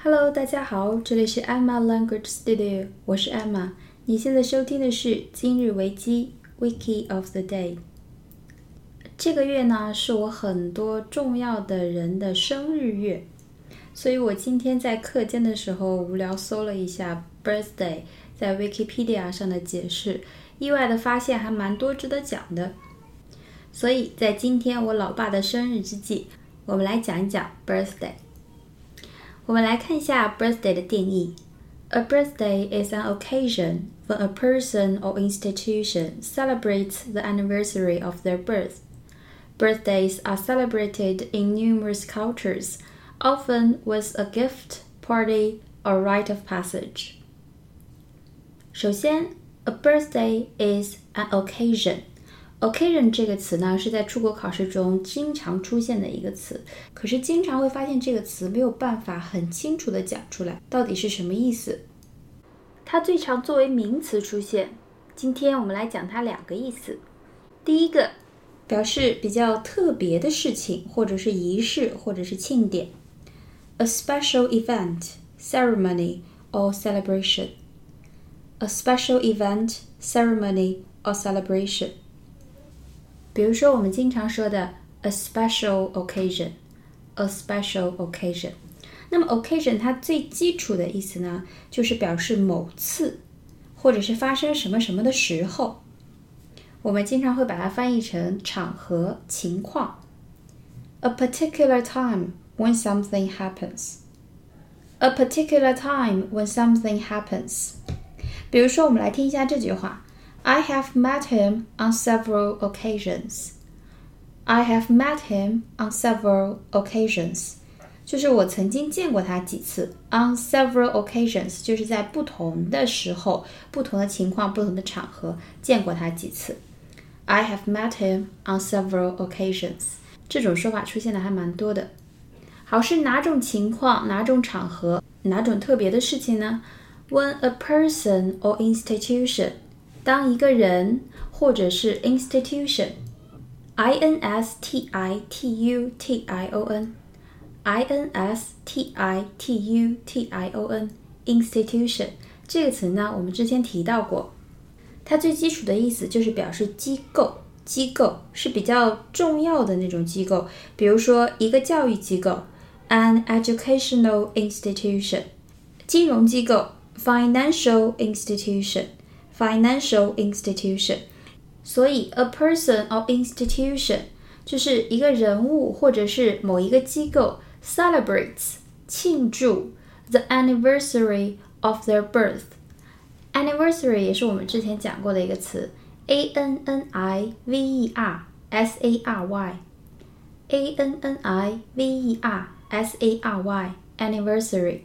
Hello，大家好，这里是 Emma Language Studio，我是 Emma。你现在收听的是今日维基 Wiki of the Day。这个月呢，是我很多重要的人的生日月，所以我今天在课间的时候无聊搜了一下 birthday 在 Wikipedia 上的解释，意外的发现还蛮多值得讲的。所以在今天我老爸的生日之际，我们来讲一讲 birthday。我们来看一下 birthday 的定义。A birthday is an occasion when a person or institution celebrates the anniversary of their birth. Birthdays are celebrated in numerous cultures, often with a gift, party, or rite of passage. 首先，a birthday is an occasion Occasion 这个词呢，是在出国考试中经常出现的一个词。可是经常会发现这个词没有办法很清楚的讲出来，到底是什么意思。它最常作为名词出现。今天我们来讲它两个意思。第一个，表示比较特别的事情，或者是仪式，或者是庆典。A special event, ceremony or celebration. A special event, ceremony or celebration. 比如说，我们经常说的 a special occasion，a special occasion。那么 occasion 它最基础的意思呢，就是表示某次，或者是发生什么什么的时候。我们经常会把它翻译成场合、情况。A particular time when something happens. A particular time when something happens. 比如说，我们来听一下这句话。 I have met him on several occasions. I have met him on several occasions. 就是我曾经见过他几次。On several occasions 就是在不同的时候、不同的情况、不同的场合见过他几次。I have met him on several occasions. 这种说法出现的还蛮多的。好，是哪种情况、哪种场合、哪种特别的事情呢？When a person or institution 当一个人或者是 institution，i n s t i t u t i o n，i n s t i t u t i o n，institution 这个词呢，我们之前提到过，它最基础的意思就是表示机构，机构是比较重要的那种机构，比如说一个教育机构，an educational institution，金融机构，financial institution。 financial institution，所以 a person or institution 就是一个人物或者是某一个机构 celebrates 庆祝 the anniversary of their birth。anniversary 也是我们之前讲过的一个词，a n n i v e r s a r y，a n n i v e r s a r y，anniversary，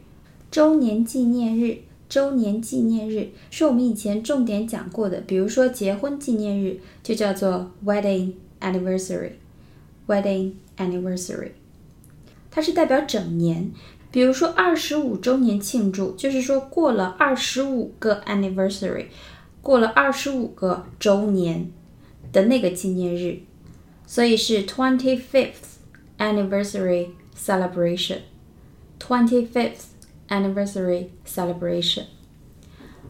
周年纪念日。 周年纪念日是我们以前重点讲过的，比如说结婚纪念日就叫做 wedding anniversary，wedding anniversary，它是代表整年。比如说二十五周年庆祝，就是说过了二十五个 anniversary，过了二十五个周年的那个纪念日，所以是 twenty fifth anniversary celebration，twenty fifth。Anniversary celebration。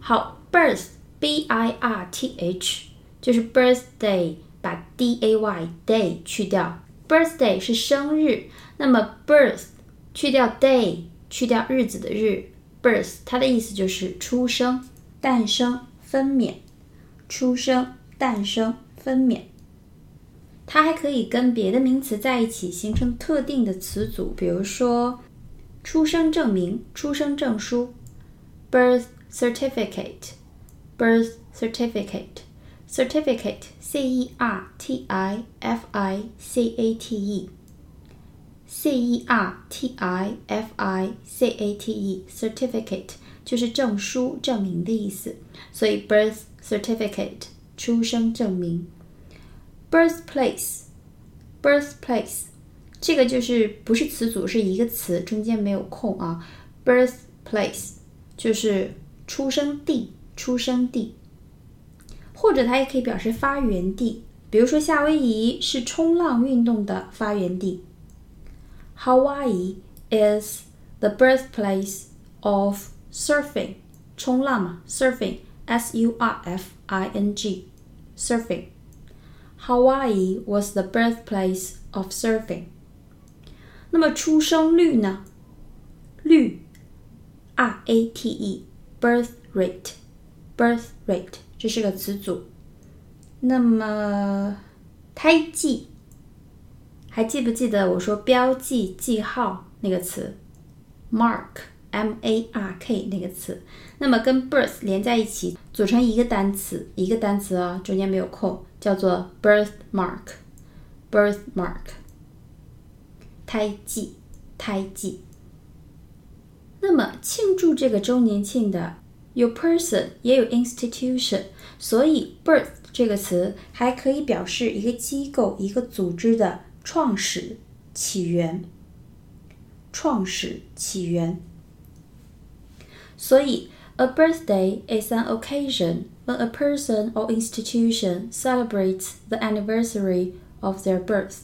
好，birth b i r t h 就是 birthday，把 d a y day 去掉，birthday 是生日。那么 birth 去掉 day，去掉日子的日，birth 它的意思就是出生、诞生、分娩。出生、诞生、分娩。它还可以跟别的名词在一起，形成特定的词组，比如说。出生证明、出生证书，birth certificate，birth certificate，certificate，c e r t i f i c a t e，c e r t i f i c a t e，certificate 就是证书、证明的意思，所以 birth certificate 出生证明，birthplace，birthplace。这个就是不是词组，是一个词，中间没有空啊。Birthplace 就是出生地，出生地，或者它也可以表示发源地。比如说，夏威夷是冲浪运动的发源地。Hawaii is the birthplace of surfing，冲浪嘛，surfing，s u r f i n g，surfing。Hawaii was the birthplace of surfing。那么出生率呢？率，r a t e，birth rate，birth rate，这是个词组。那么胎记，还记不记得我说标记记号那个词？mark，m a r k 那个词。那么跟 birth 连在一起，组成一个单词，一个单词啊，中间没有空，叫做 birthmark，birthmark。胎记，胎记。那么庆祝这个周年庆的有 person 也有 institution，所以 birth 这个词还可以表示一个机构、一个组织的创始、起源。创始、起源。所以，a birthday is an occasion when a person or institution celebrates the anniversary of their birth。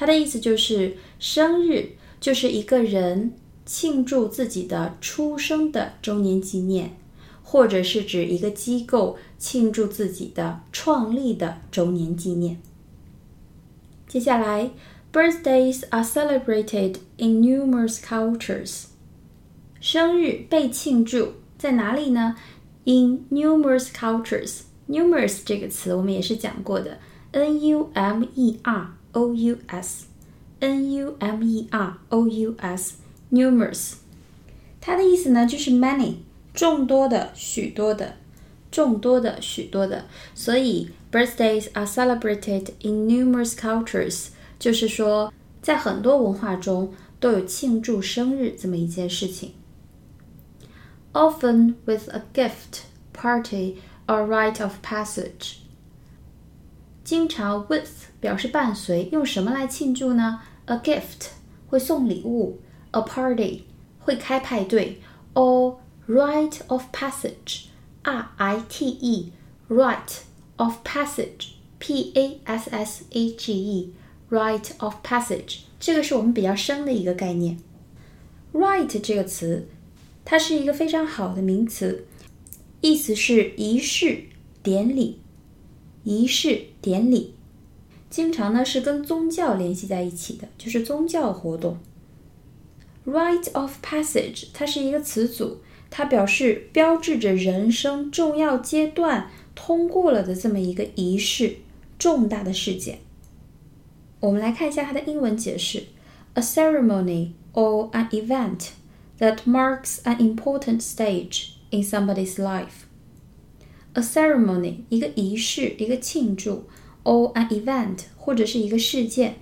它的意思就是，生日就是一个人庆祝自己的出生的周年纪念。或者是指一个机构庆祝自己的创立的周年纪念。接下来，birthdays are celebrated in numerous cultures。生日被庆祝在哪里呢？In numerous cultures。numerous 这个词我们也是讲过的，n u m e r o u s，n u m e r o u s，numerous。它的意思呢就是 many。众多的、许多的、众多的、许多的，所以 birthdays are celebrated in numerous cultures，就是说在很多文化中都有庆祝生日这么一件事情。Often with a gift, party or rite of passage。 经常 with 表示伴随，用什么来庆祝呢？A gift 会送礼物，a party 会开派对，or rite of passage, R I T E, rite of passage, P A S S A G E, rite of passage，这个是我们比较深的一个概念。rite 这个词，它是一个非常好的名词，意思是仪式、典礼、仪式、典礼，经常呢是跟宗教联系在一起的，就是宗教活动。rite of passage，它是一个词组。它表示标志着人生重要阶段通过了的这么一个仪式，重大的事件。我们来看一下它的英文解释：a ceremony or an event that marks an important stage in somebody's life。a ceremony 一个仪式，一个庆祝，or an event 或者是一个事件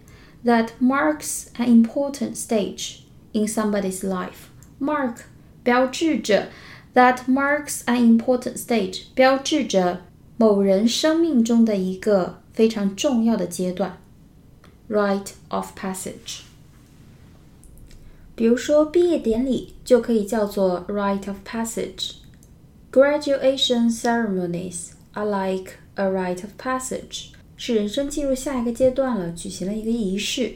that marks an important stage in somebody's life。mark 标志着，that marks an important stage，标志着某人生命中的一个非常重要的阶段，rite of passage。比如说，毕业典礼就可以叫做 rite of passage。 Graduation ceremonies are like a rite of passage，是人生进入下一个阶段了，举行了一个仪式。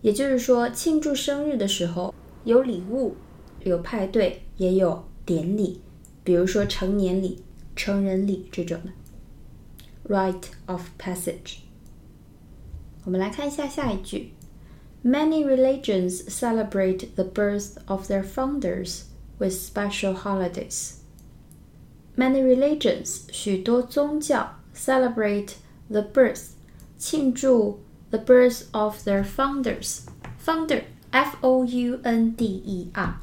也就是说，庆祝生日的时候有礼物。有派对，也有典礼，比如说成年礼、成人礼这种的。Rite of passage。我们来看一下下一句：Many religions celebrate the birth of their founders with special holidays. Many religions 许多宗教 celebrate the birth 庆祝 the birth of their founders. Founder F O U N D E R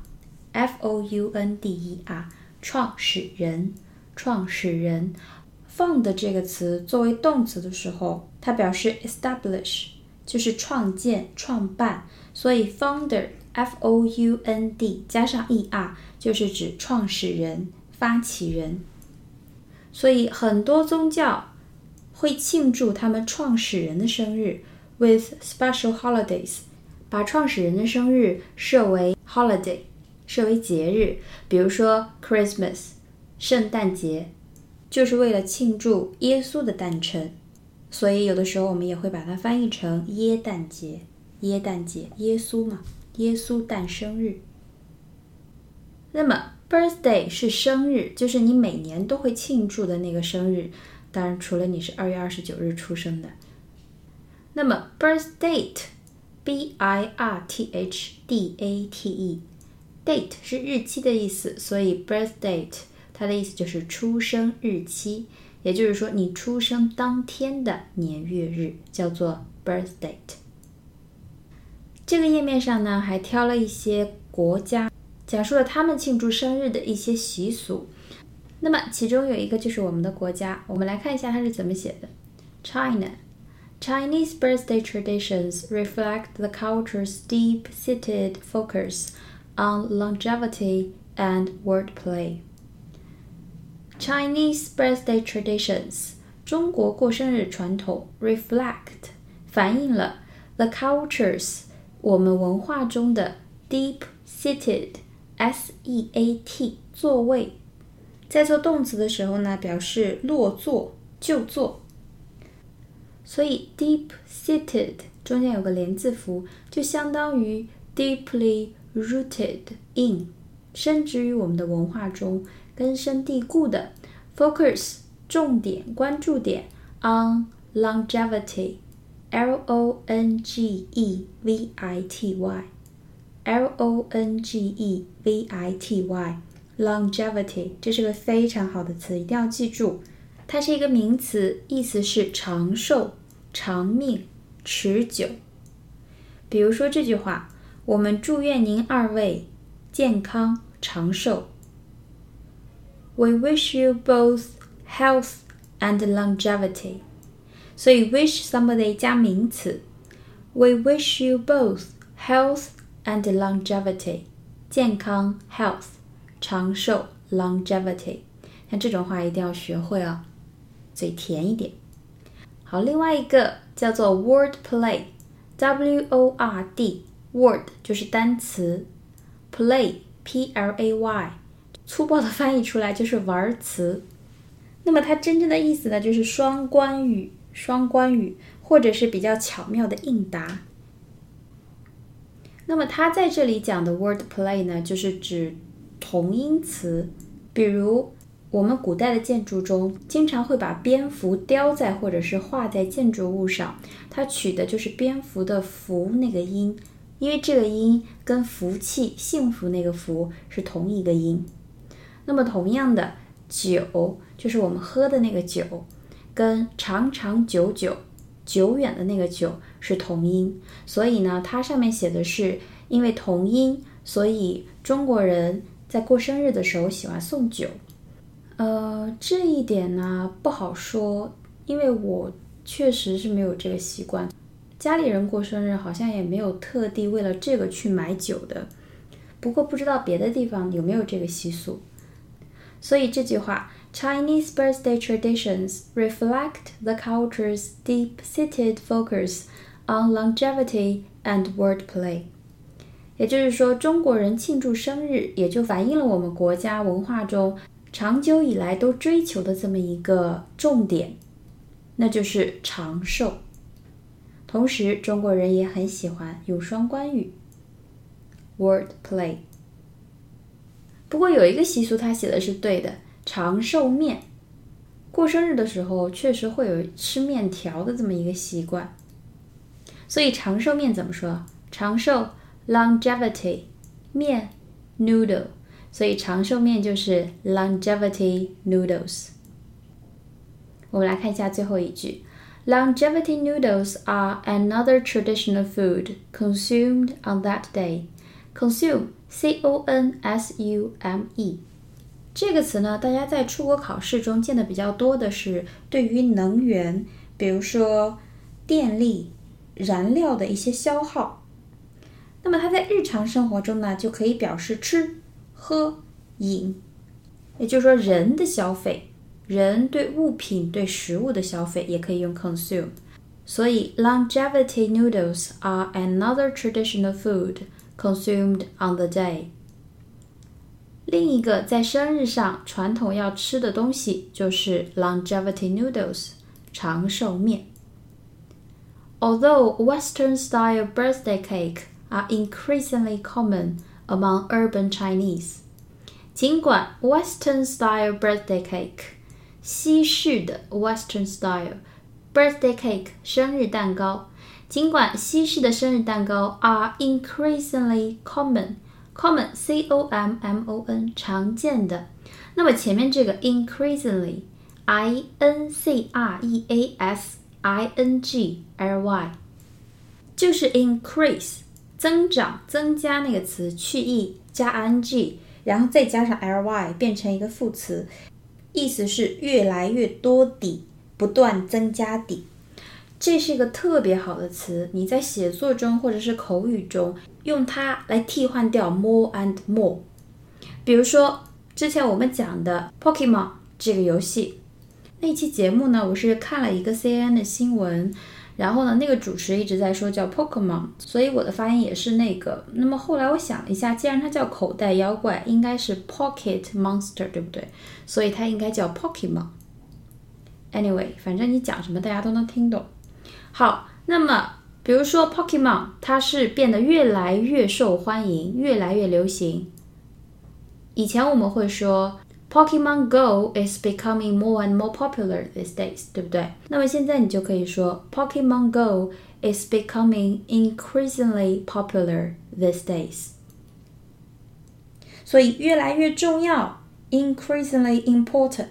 F O U N D E R，创始人，创始人。found 这个词作为动词的时候，它表示 establish，就是创建、创办。所以 founder F O U N D 加上 E R 就是指创始人、 发起人。所以很多宗教会庆祝他们创始人的生日 with special holidays，把创始人的生日设为 holiday。设为节日，比如说 Christmas，圣诞节，就是为了庆祝耶稣的诞辰，所以有的时候我们也会把它翻译成耶诞节。耶诞节，耶稣嘛，耶稣诞生日。那么 birthday 是生日，就是你每年都会庆祝的那个生日。当然，除了你是二月二十九日出生的。那么 birth date，b i r t h d a t e，date 是日期的意思，所以 birth date 它的意思就是出生日期，也就是说你出生当天的年月日叫做 birth date。这个页面上呢，还挑了一些国家。讲述了他们庆祝生日的一些习俗。那么，其中有一个就是我们的国家，我们来看一下它是怎么写的：China。Chinese birthday traditions reflect the culture's deep-seated focus on longevity and wordplay. Chinese birthday traditions，中国过生日传统，reflect 反映了 the cultures 我们文化中的 deep-seated S E A T 座位，在做动词的时候呢，表示落座就坐。所以 deep seated 中间有个连字符，就相当于 deeply rooted in，深植于我们的文化中，根深蒂固的。focus 重点关注点 on longevity，L O N G E V I T Y。L O N G E V I T Y，longevity，这是个非常好的词，一定要记住。它是一个名词，意思是长寿、长命、持久。比如说这句话：我们祝愿您二位健康长寿。We wish you both health and longevity。所以 wish somebody 加名词。We wish you both health。 And longevity，健康 health，长寿 longevity，像这种话一定要学会哦，嘴甜一点。好，另外一个叫做 word play，W O R D，word 就是单词，play P L A Y，粗暴的翻译出来就是玩词。那么它真正的意思呢，就是双关语，双关语，或者是比较巧妙的应答。那么他在这里讲的 word play 呢，就是指同音词，比如我们古代的建筑中经常会把蝙蝠雕在或者是画在建筑物上，它取的就是蝙蝠的蝠那个音，因为这个音跟福气、幸福那个福是同一个音。那么同样的酒，就是我们喝的那个酒，跟长长久久。久远的那个久是同音，所以呢，它上面写的是因为同音，所以中国人在过生日的时候喜欢送酒。呃，这一点呢不好说，因为我确实是没有这个习惯，家里人过生日好像也没有特地为了这个去买酒的。不过不知道别的地方有没有这个习俗。所以这句话。Chinese birthday traditions reflect the culture's deep-seated focus on longevity and wordplay。也就是说，中国人庆祝生日，也就反映了我们国家文化中长久以来都追求的这么一个重点，那就是长寿。同时，中国人也很喜欢用双关语，wordplay。 不过有一个习俗，他写的是对的。长寿面，过生日的时候确实会有吃面条的这么一个习惯，所以长寿面怎么说？长寿 longevity 面 noodle，所以长寿面就是 longevity noodles。我们来看一下最后一句：Longevity noodles are another traditional food consumed on that day. Consume, C-O-N-S-U-M-E。这个词呢，大家在出国考试中见的比较多的是对于能源，比如说电力、燃料的一些消耗。那么它在日常生活中呢，就可以表示吃、喝、饮，也就是说人的消费，人对物品、对食物的消费也可以用 consume。所以 longevity noodles are another traditional food consumed on the day. 另一个在生日上传统要吃的东西就是 longevity noodles 长寿面。Although Western-style birthday cake are increasingly common among urban Chinese， 尽管 Western style birthday cake，西式的 Western style birthday cake 生日蛋糕， 尽管西式的生日蛋糕 are increasingly common，common c o m m o n 常见的。那么前面这个 increasingly i n c r e a s i n g l y 就是 increase 增长、增加那个词去 e 加 i n g。然后再加上 ly 变成一个副词，意思是越来越多底，不断增加底。这是一个特别好的词，你在写作中或者是口语中用它来替换掉 more and more。比如说之前我们讲的 Pokemon 这个游戏，那期节目呢，我是看了一个 CNN 的新闻。然后呢，那个主持一直在说叫 Pokemon，所以我的发音也是那个。那么后来我想了一下，既然它叫口袋妖怪，应该是 Pocket Monster，对不对？所以它应该叫 Pokemon。Anyway，反正你讲什么大家都能听懂。好，那么比如说 Pokemon，它是变得越来越受欢迎，越来越流行。以前我们会说。Pokemon Go is becoming more and more popular these days，对不对？那么现在你就可以说 Pokemon Go is becoming increasingly popular these days。所以越来越重要，increasingly important；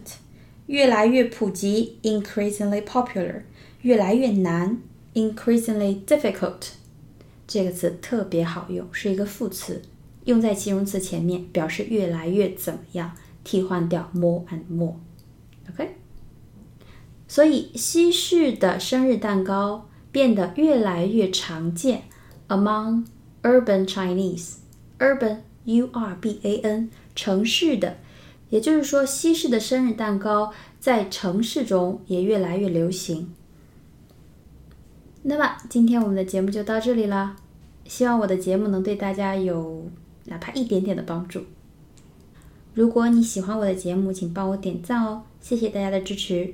越来越普及，increasingly popular；越来越难，increasingly difficult。这个词特别好用，是一个副词，用在形容词前面，表示越来越怎么样。替换掉 more and more，OK。所以西式的生日蛋糕变得越来越常见 among urban Chinese。urban U R B A N 城市的，也就是说西式的生日蛋糕在城市中也越来越流行。那么今天我们的节目就到这里啦，希望我的节目能对大家有哪怕一点点的帮助。如果你喜欢我的节目，请帮我点赞哦，谢谢大家的支持。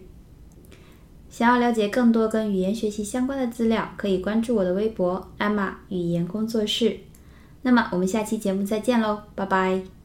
想要了解更多跟语言学习相关的资料，可以关注我的微博“艾玛语言工作室”。那么我们下期节目再见喽，拜拜。